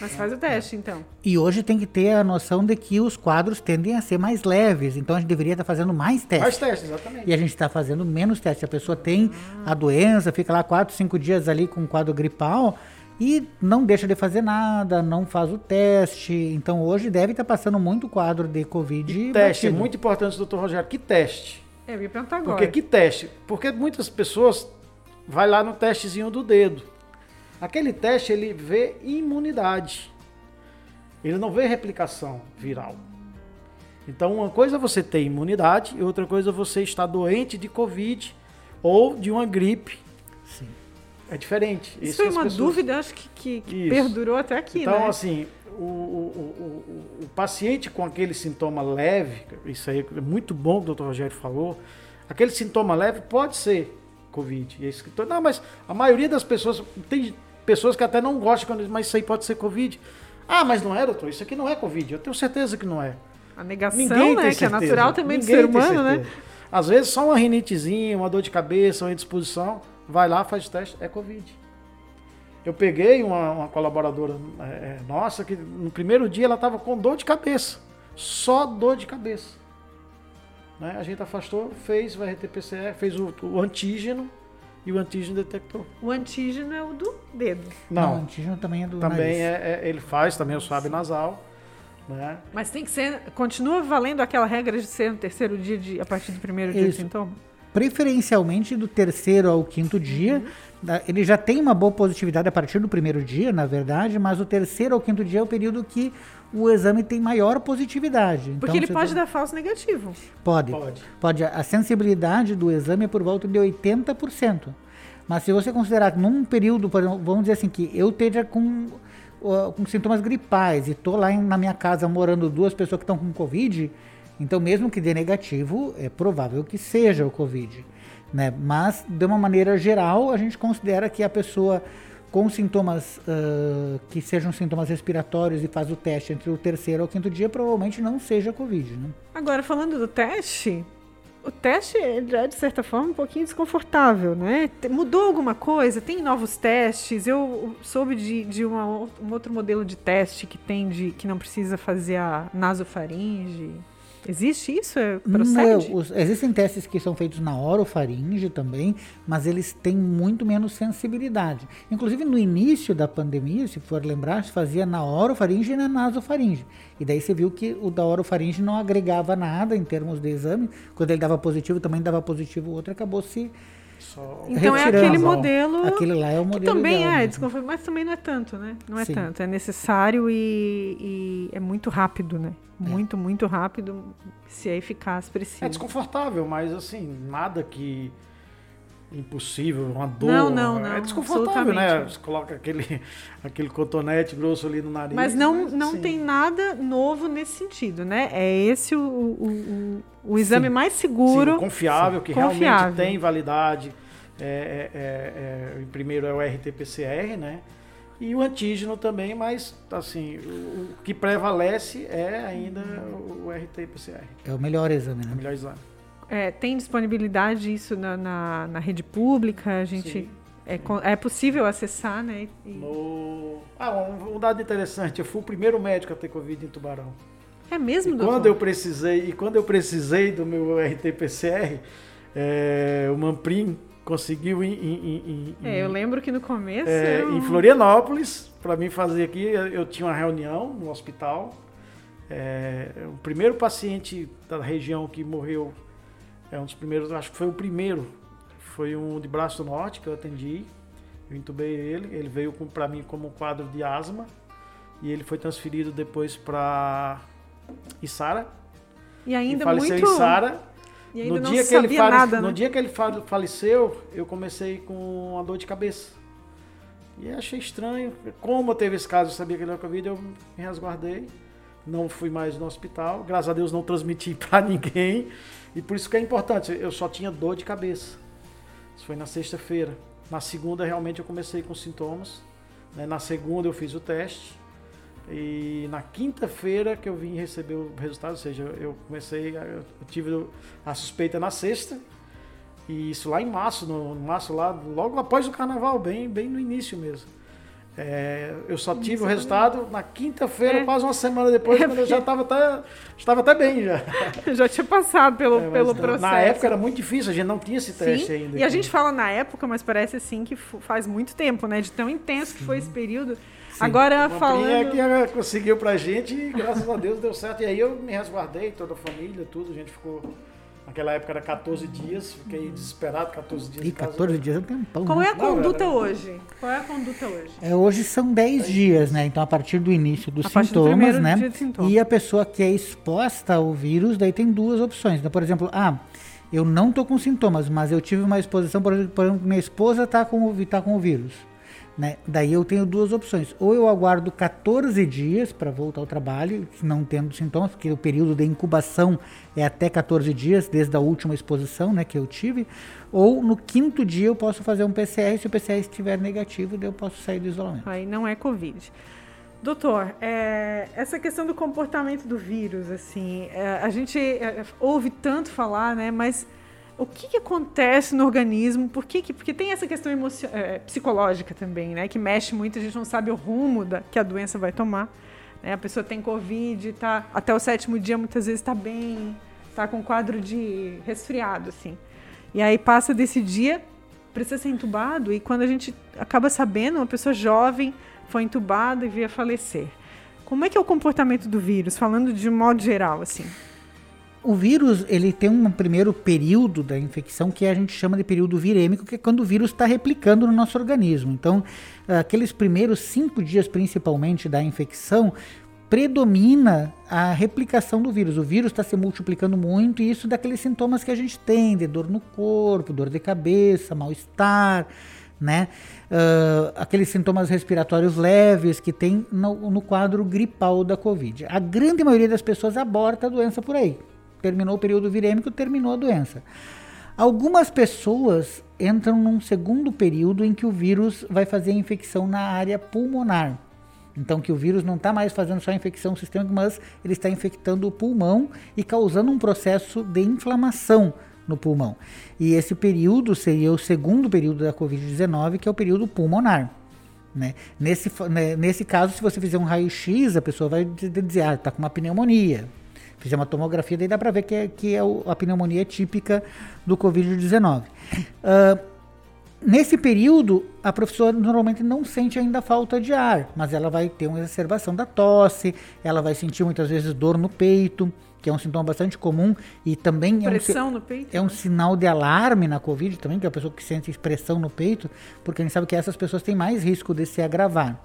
Mas faz o teste, então. E hoje tem que ter a noção de que os quadros tendem a ser mais leves. Então a gente deveria estar fazendo mais testes. Mais testes, exatamente. E a gente está fazendo menos testes. A pessoa tem ah. a doença, fica lá 4, 5 dias ali com um quadro gripal e não deixa de fazer nada, não faz o teste. Então hoje deve estar passando muito quadro de Covid. E teste, é muito importante, doutor Rogério. Que teste? É, eu ia perguntar agora. Porque que teste? Porque muitas pessoas vai lá no testezinho do dedo. Aquele teste ele vê imunidade. Ele não vê replicação viral. Então, uma coisa é você ter imunidade e outra coisa é você estar doente de Covid ou de uma gripe. Sim. É diferente. Isso, foi uma pessoas... dúvida, acho que, que, que perdurou até aqui, então, né? assim, o, o, o, o, paciente com aquele sintoma leve, isso aí é muito bom que o doutor Rogério falou, aquele sintoma leve pode ser Covid. E esse, não, mas a maioria das pessoas, tem pessoas que até não gostam, mas isso aí pode ser Covid. Ah, mas não é, doutor, isso aqui não é Covid. Eu tenho certeza que não é. A negação, Ninguém né, que é natural também Ninguém do ser humano, né? Às vezes só uma rinitezinha, uma dor de cabeça, uma indisposição, vai lá, faz o teste, é Covid. Eu peguei uma, uma colaboradora é, é nossa que no primeiro dia ela estava com dor de cabeça. Só dor de cabeça. Né? A gente afastou, fez o RT-PCR, fez o, o, antígeno e o antígeno detectou. O antígeno é o do dedo. Não, Não o antígeno também é do Também nariz. É, é, ele faz também o suave nasal. Né? Mas tem que ser. Continua valendo aquela regra de ser no terceiro dia de, a partir do primeiro Isso. dia de sintoma? Preferencialmente do terceiro ao quinto dia. Uhum. Ele já tem uma boa positividade a partir do primeiro dia, na verdade, mas o terceiro ao quinto dia é o período que o exame tem maior positividade. Porque então, ele pode tem... dar falso negativo. Pode, pode. Pode. A sensibilidade do exame é por volta de 80%. Mas se você considerar num período, vamos dizer assim, que eu esteja com, uh, com sintomas gripais e estou lá em, na minha casa morando duas pessoas que estão com Covid, então mesmo que dê negativo, é provável que seja o Covid. Né? Mas, de uma maneira geral, a gente considera que a pessoa com sintomas uh, que sejam sintomas respiratórios e faz o teste entre o terceiro ou quinto dia, provavelmente não seja Covid. Né? Agora, falando do teste, o teste é, de certa forma, um pouquinho desconfortável, né? Mudou alguma coisa? Tem novos testes? Eu soube de, de uma, um outro modelo de teste que tem de que não precisa fazer a nasofaringe. Existe isso? É, procede? Não, os, existem testes que são feitos na orofaringe também, mas eles têm muito menos sensibilidade. Inclusive, no início da pandemia, se for lembrar, se fazia na orofaringe e na nasofaringe. E daí você viu que o da orofaringe não agregava nada em termos de exame. Quando ele dava positivo, também dava positivo o outro, acabou se só então é aquele modelo. Aquele lá é o modelo. Que também ideal, é desconfortável, mas também não é tanto, né? Não é Sim. tanto. É necessário e, e, é muito rápido, né? É. Muito, muito rápido, se é eficaz, precisa. É desconfortável, mas assim, nada que impossível, uma dor. Não, não, não. É desconfortável, né? Você coloca aquele, aquele cotonete grosso ali no nariz. Mas não, mas, não tem nada novo nesse sentido, né? É esse o, o, o, o exame sim. mais seguro. Sim, confiável, sim. que confiável. realmente tem validade. É, é, é, é, o primeiro é o RT-PCR, né? E o antígeno também, mas assim, o, que prevalece é ainda o RT-PCR. É o melhor exame, né? É o melhor exame. É, tem disponibilidade isso na, na, na, rede pública? A gente é, é, possível acessar, né? E... No... Ah, um, um, dado interessante. Eu fui o primeiro médico a ter covid em Tubarão. É mesmo, e quando eu precisei E quando eu precisei do meu RT-PCR, é, o Mamprim conseguiu em, em, em, é, eu lembro que no começo é, eu... em Florianópolis para mim fazer aqui eu tinha uma reunião no hospital é, o primeiro paciente da região que morreu é um dos primeiros, acho que foi o primeiro. Foi um de Braço Norte que eu atendi. Eu entubei ele. Ele veio para mim como um quadro de asma. E ele foi transferido depois para Isara. E ainda e faleceu muito... Isara. E ainda no não dia que ele fale... nada, né? No dia que ele faleceu, eu comecei com uma dor de cabeça. E achei estranho. Como teve esse caso, eu sabia que ele era Covid, eu me resguardei. Não fui mais no hospital. Graças a Deus não transmiti [LAUGHS] para ninguém. E por isso que é importante. Eu só tinha dor de cabeça. Isso foi na sexta-feira. Na segunda, realmente, eu comecei com sintomas. Né? Na segunda, eu fiz o teste. E na quinta-feira que eu vim receber o resultado, ou seja, eu comecei, eu tive a suspeita na sexta, e isso lá em março, no, março lá, logo após o carnaval, bem, bem no início mesmo. É, eu só tive o resultado na quinta-feira, é. quase uma semana depois, [LAUGHS] é, quando eu já estava até, estava até bem já. [LAUGHS] já tinha passado pelo, é, pelo processo. Na época era muito difícil, a gente não tinha esse teste Sim, ainda. E a gente fala na época, mas parece assim que faz muito tempo, né? De tão intenso que foi esse período. Sim. Agora Uma falando. É que conseguiu pra gente e graças a Deus deu certo. E aí eu me resguardei, toda a família, tudo, a gente ficou. Naquela época era 14 dias, fiquei desesperado, 14 dias. E 14 dias é um tempão. Qual né? é a conduta Não, hoje? Qual é a conduta hoje? É, hoje são 10 dias, né? Então, a partir do início dos a sintomas, do né? Sintoma. E a pessoa que é exposta ao vírus, daí tem duas opções. Então, por exemplo, ah, eu não tô com sintomas, mas eu tive uma exposição, por exemplo, minha esposa tá com, tá com o vírus. Né? Daí eu tenho duas opções. Ou eu aguardo 14 dias para voltar ao trabalho, não tendo sintomas, porque o período de incubação é até 14 dias, desde a última exposição né, que eu tive. Ou no quinto dia eu posso fazer um PCR, se o PCR estiver negativo, eu posso sair do isolamento. Aí não é Covid. Doutor, é, essa questão do comportamento do vírus, assim, é, a gente é, ouve tanto falar, né, mas o que, que, acontece no organismo, por que, que porque tem essa questão é, psicológica também, né, que mexe muito, a gente não sabe o rumo da, que a doença vai tomar. Né? A pessoa tem Covid, tá, até o sétimo dia muitas vezes está bem, está com quadro de resfriado, assim. E aí passa desse dia, precisa ser entubado, e quando a gente acaba sabendo, uma pessoa jovem foi entubada e veio a falecer. Como é que é o comportamento do vírus, falando de modo geral, assim? O vírus ele tem um primeiro período da infecção que a gente chama de período virêmico, que é quando o vírus está replicando no nosso organismo. Então, aqueles primeiros cinco dias, principalmente da infecção, predomina a replicação do vírus. O vírus está se multiplicando muito e isso daqueles sintomas que a gente tem, de dor no corpo, dor de cabeça, mal-estar, né? Uh, aqueles sintomas respiratórios leves que tem no, no quadro gripal da Covid. A grande maioria das pessoas aborta a doença por aí terminou o período virêmico, terminou a doença. Algumas pessoas entram num segundo período em que o vírus vai fazer infecção na área pulmonar. Então, que o vírus não está mais fazendo só infecção sistêmica, mas ele está infectando o pulmão e causando um processo de inflamação no pulmão. E esse período seria o segundo período da Covid-19, que é o período pulmonar. Né? Nesse, né, nesse caso, se você fizer um raio-x, a pessoa vai dizer, ah, está com uma pneumonia fizer uma tomografia, daí dá para ver que é, que é a pneumonia típica do Covid-19. Uh, ah, nesse período, a professora normalmente não sente ainda falta de ar, mas ela vai ter uma exacerbação da tosse, ela vai sentir muitas vezes dor no peito, que é um sintoma bastante comum e também é um, no peito, é um sinal de alarme na Covid também, que é a pessoa que sente expressão no peito, porque a gente sabe que essas pessoas têm mais risco de se agravar.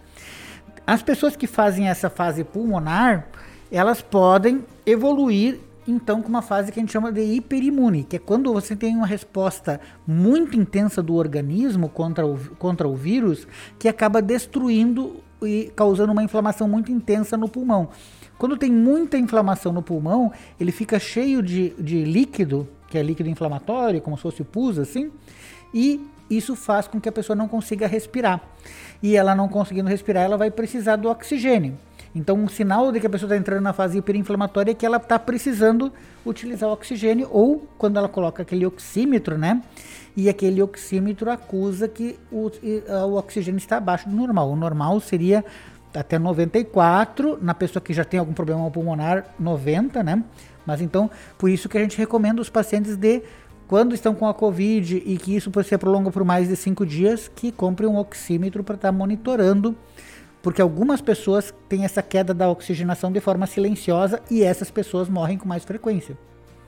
As pessoas que fazem essa fase pulmonar, elas podem evoluir então com uma fase que a gente chama de hiperimune, que é quando você tem uma resposta muito intensa do organismo contra o, contra o vírus, que acaba destruindo e causando uma inflamação muito intensa no pulmão. Quando tem muita inflamação no pulmão, ele fica cheio de, de líquido, que é líquido inflamatório, como se fosse pus, assim, e isso faz com que a pessoa não consiga respirar. E ela não conseguindo respirar, ela vai precisar do oxigênio. Então, um sinal de que a pessoa está entrando na fase hiperinflamatória é que ela está precisando utilizar o oxigênio, ou quando ela coloca aquele oxímetro, né? E aquele oxímetro acusa que o, o oxigênio está abaixo do normal. O normal seria até 94, na pessoa que já tem algum problema pulmonar, 90, né? Mas então, por isso que a gente recomenda os pacientes de quando estão com a Covid e que isso se prolonga por mais de cinco dias, que comprem um oxímetro para estar tá monitorando porque algumas pessoas têm essa queda da oxigenação de forma silenciosa e essas pessoas morrem com mais frequência.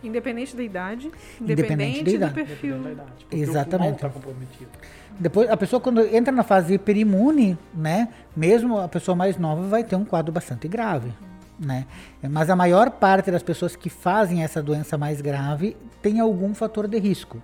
Independente da idade, independente, independente da idade. do perfil. Da idade, Exatamente. Tá Depois, a pessoa quando entra na fase hiperimune, né, mesmo a pessoa mais nova vai ter um quadro bastante grave. Né? Mas a maior parte das pessoas que fazem essa doença mais grave tem algum fator de risco.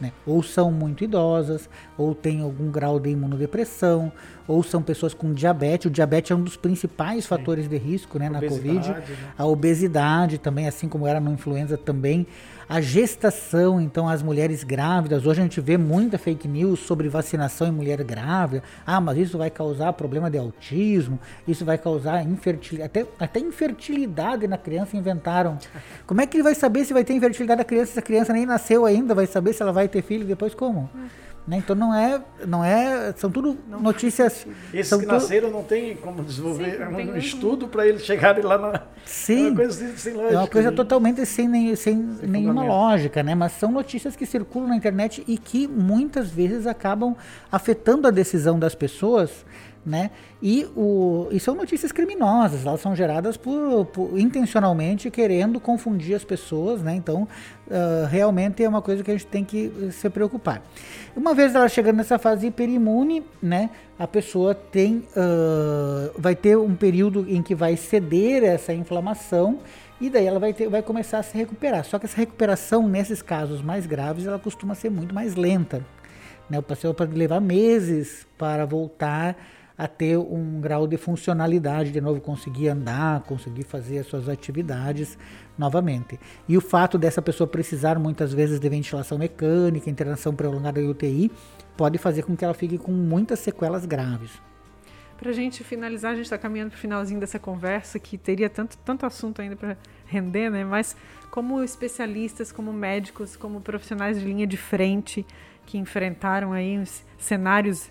Né? Ou são muito idosas, ou têm algum grau de imunodepressão, ou são pessoas com diabetes. O diabetes é um dos principais Sim. fatores de risco né, na Covid. Né? A obesidade também, assim como era na influenza também. A gestação, então, as mulheres grávidas. Hoje a gente vê muita fake news sobre vacinação em mulher grávida. Ah, mas isso vai causar problema de autismo, isso vai causar infertilidade. Até, até infertilidade na criança inventaram. Como é que ele vai saber se vai ter infertilidade na criança se a criança nem nasceu ainda? Vai saber se ela vai ter filho depois como? Né? Então não é, não é, são tudo não notícias. Esses que nasceram não tem como desenvolver Sim, um estudo para eles chegarem lá na. Sim. É uma coisa sem lógica. É uma coisa né? totalmente sem, nem, sem, sem nenhuma lógica, né? Mas são notícias que circulam na internet e que muitas vezes acabam afetando a decisão das pessoas né? E, o, e são notícias criminosas, elas são geradas por, por intencionalmente querendo confundir as pessoas, né? Então, uh, realmente é uma coisa que a gente tem que se preocupar. Uma vez ela chegando nessa fase hiperimune, né? A pessoa tem, uh, vai ter um período em que vai ceder essa inflamação e daí ela vai, ter, vai começar a se recuperar. Só que essa recuperação, nesses casos mais graves, ela costuma ser muito mais lenta. Né? O paciente pode levar meses para voltar a ter um grau de funcionalidade, de novo, conseguir andar, conseguir fazer as suas atividades novamente. E o fato dessa pessoa precisar muitas vezes de ventilação mecânica, internação prolongada em UTI, pode fazer com que ela fique com muitas sequelas graves. Para a gente finalizar, a gente está caminhando para o finalzinho dessa conversa, que teria tanto, tanto assunto ainda para render, né? Mas como especialistas, como médicos, como profissionais de linha de frente que enfrentaram aí uns cenários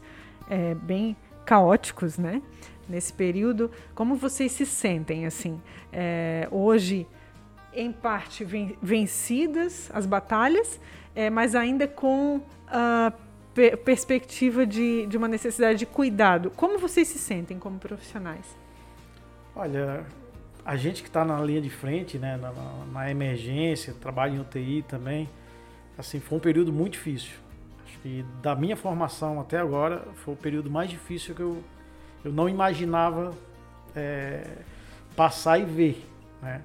é, bem caóticos, né? Nesse período, como vocês se sentem assim? É, hoje, em parte vencidas as batalhas, é, mas ainda com a perspectiva de, de uma necessidade de cuidado. Como vocês se sentem como profissionais? Olha, a gente que está na linha de frente, né, na, na, emergência, trabalha em UTI também, assim, foi um período muito difícil. E da minha formação até agora, foi o período mais difícil que eu, eu não imaginava é, passar e ver. Né?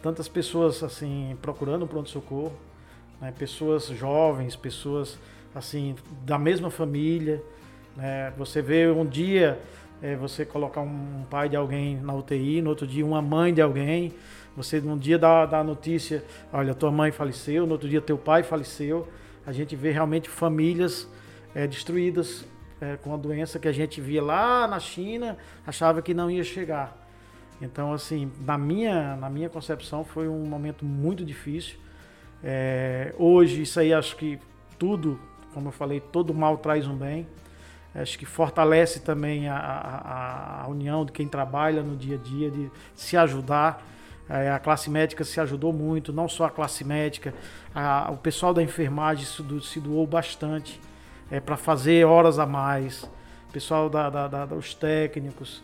Tantas pessoas assim procurando pronto-socorro, né? pessoas jovens, pessoas assim da mesma família. Né? Você vê um dia é, você colocar um pai de alguém na UTI, no outro dia uma mãe de alguém. Você num dia dá, dá a notícia, olha, tua mãe faleceu, no outro dia teu pai faleceu a gente vê realmente famílias é, destruídas é, com a doença que a gente via lá na China, achava que não ia chegar. Então, assim, na minha, na minha concepção, foi um momento muito difícil. É, hoje, isso aí acho que tudo, como eu falei, todo mal traz um bem. Acho que fortalece também a, a, a união de quem trabalha no dia a dia, de se ajudar. É, a classe médica se ajudou muito, não só a classe médica, a, o pessoal da enfermagem se, do, se doou bastante é, para fazer horas a mais, o pessoal da, da, da, dos técnicos.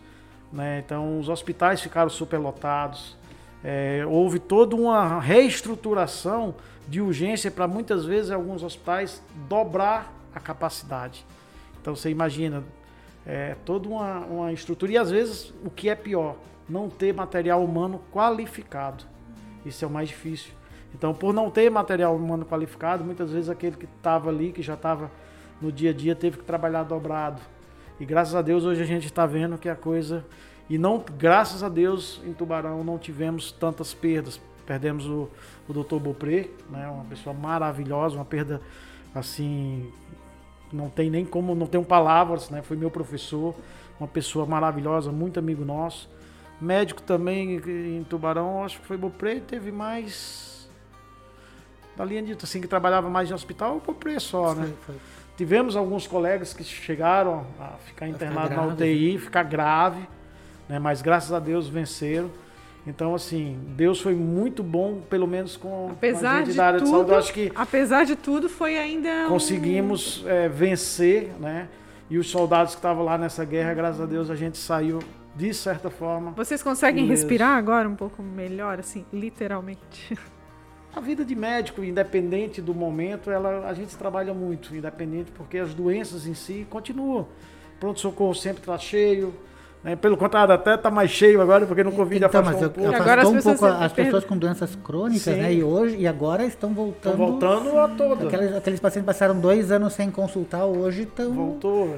Né? Então, os hospitais ficaram superlotados. É, houve toda uma reestruturação de urgência para muitas vezes alguns hospitais dobrar a capacidade. Então, você imagina é, toda uma, uma estrutura. E às vezes, o que é pior, não ter material humano qualificado. Isso é o mais difícil. Então, por não ter material humano qualificado, muitas vezes aquele que estava ali, que já estava no dia a dia, teve que trabalhar dobrado. E graças a Deus hoje a gente está vendo que a coisa. E não, graças a Deus, em Tubarão não tivemos tantas perdas. Perdemos o, o Dr. Beaupré, né, uma pessoa maravilhosa, uma perda assim. Não tem nem como, não tenho palavras, né? Foi meu professor, uma pessoa maravilhosa, muito amigo nosso. Médico também em Tubarão, acho que foi Bopré, teve mais. Da linha de assim, que trabalhava mais em hospital, o Bopré só, né? Foi. Tivemos alguns colegas que chegaram a ficar internados na UTI, ficar grave, né? Mas graças a Deus venceram. Então, assim, Deus foi muito bom, pelo menos com, apesar a gente de da área tudo, de saúde. Eu acho que apesar de tudo, foi ainda conseguimos um... é, vencer, né? E os soldados que estavam lá nessa guerra, graças a Deus, a gente saiu de certa forma. Vocês conseguem respirar agora um pouco melhor, assim, literalmente? A vida de médico, independente do momento, ela, a gente trabalha muito, independente, porque as doenças em si continuam. Pronto-socorro sempre está cheio, Né? Pelo contrário, até está mais cheio agora, porque no Covid então, afastou mas um pouco. Agora as um pessoas pouco as pessoas com doenças crônicas, Sim. né? E hoje e agora estão voltando. Estão voltando a todas. Aqueles, aqueles pacientes que passaram dois anos sem consultar, hoje estão Voltou.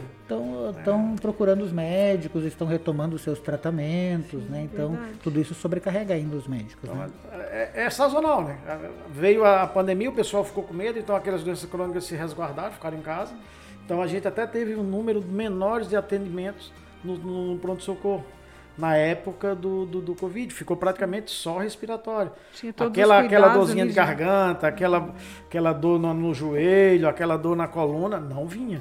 Estão procurando os médicos, estão retomando os seus tratamentos, né? Então verdade. tudo isso sobrecarrega ainda os médicos. Então, né? é, é sazonal, né? Veio a pandemia, o pessoal ficou com medo, então aquelas doenças crônicas se resguardaram, ficaram em casa. Então a gente até teve um número menores de atendimentos no, no pronto-socorro. Na época do, do, do Covid, ficou praticamente só respiratório. Tinha todos Aquela, os aquela dorzinha de garganta, aquela, aquela dor no, no joelho, aquela dor na coluna, não vinha.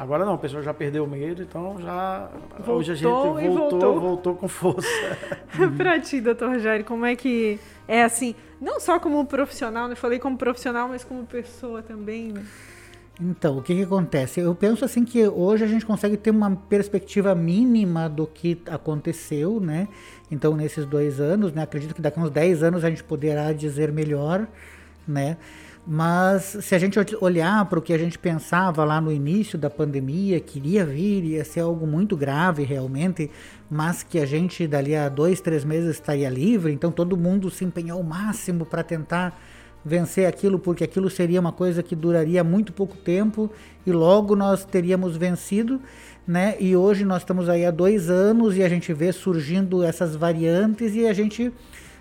Agora não, o pessoal já perdeu o medo, então já. hoje a gente Voltou e voltou, voltou. voltou com força. [LAUGHS] pra ti, doutor Rogério, como é que é assim, não só como profissional, né? Falei como profissional, mas como pessoa também, né? Então, o que, que acontece? Eu penso assim que hoje a gente consegue ter uma perspectiva mínima do que aconteceu, né? Então, nesses dois anos, né? Acredito que daqui a uns 10 anos a gente poderá dizer melhor, né? Mas se a gente olhar para o que a gente pensava lá no início da pandemia, que iria vir, ia ser algo muito grave realmente, mas que a gente dali a dois, três meses estaria livre, então todo mundo se empenhou ao máximo para tentar vencer aquilo, porque aquilo seria uma coisa que duraria muito pouco tempo e logo nós teríamos vencido, né? E hoje nós estamos aí há dois anos e a gente vê surgindo essas variantes e a gente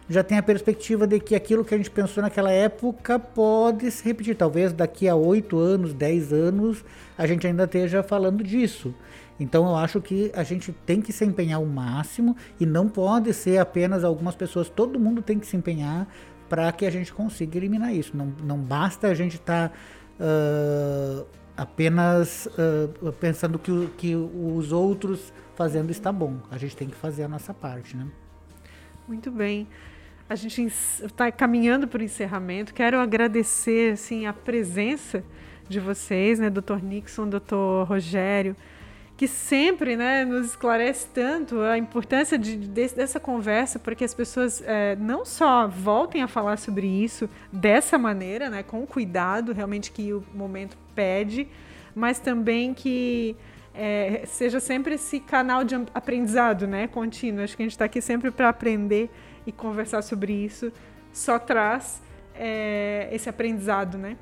já tem a perspectiva de que aquilo que a gente pensou naquela época pode se repetir. Talvez daqui a oito anos, dez anos, a gente ainda esteja falando disso. Então eu acho que a gente tem que se empenhar o máximo e não pode ser apenas algumas pessoas, todo mundo tem que se empenhar para que a gente consiga eliminar isso. Não, não basta a gente estar tá, uh, apenas uh, pensando que, que os outros fazendo está bom. A gente tem que fazer a nossa parte, né? Muito bem. A gente está caminhando para o encerramento. Quero agradecer assim, a presença de vocês, né, Dr. Nixon, Dr. Rogério, que sempre né, nos esclarece tanto a importância de, de, dessa conversa para que as pessoas é, não só voltem a falar sobre isso dessa maneira, né, com cuidado, realmente que o momento pede, mas também que é, seja sempre esse canal de aprendizado né, contínuo. Acho que a gente está aqui sempre para aprender e conversar sobre isso. Só traz é, esse aprendizado, né?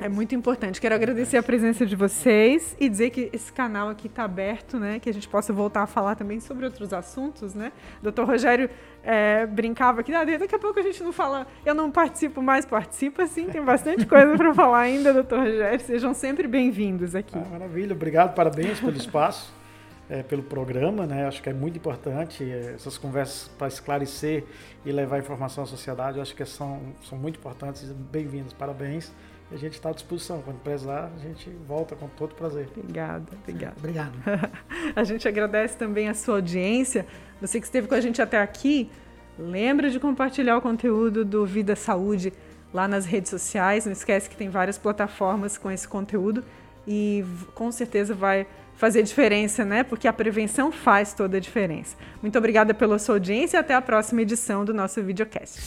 É muito importante. Quero agradecer a presença de vocês e dizer que esse canal aqui está aberto, né? Que a gente possa voltar a falar também sobre outros assuntos, né? Doutor Rogério é, brincava que ah, daqui a pouco a gente não fala, eu não participo mais, participa sim, tem bastante coisa para falar ainda, doutor Rogério. Sejam sempre bem-vindos aqui. Ah, maravilha, obrigado, parabéns pelo espaço. É, pelo programa, né? Acho que é muito importante é, essas conversas para esclarecer e levar informação à sociedade. Acho que são, são muito importantes. Bem-vindos, parabéns. A gente está à disposição. Quando precisar, a gente volta com todo prazer. Obrigada, obrigada. Obrigado. [LAUGHS] a gente agradece também a sua audiência. Você que esteve com a gente até aqui, lembra de compartilhar o conteúdo do Vida Saúde lá nas redes sociais. Não esquece que tem várias plataformas com esse conteúdo e com certeza vai fazer diferença, né? Porque a prevenção faz toda a diferença. Muito obrigada pela sua audiência e até a próxima edição do nosso videocast.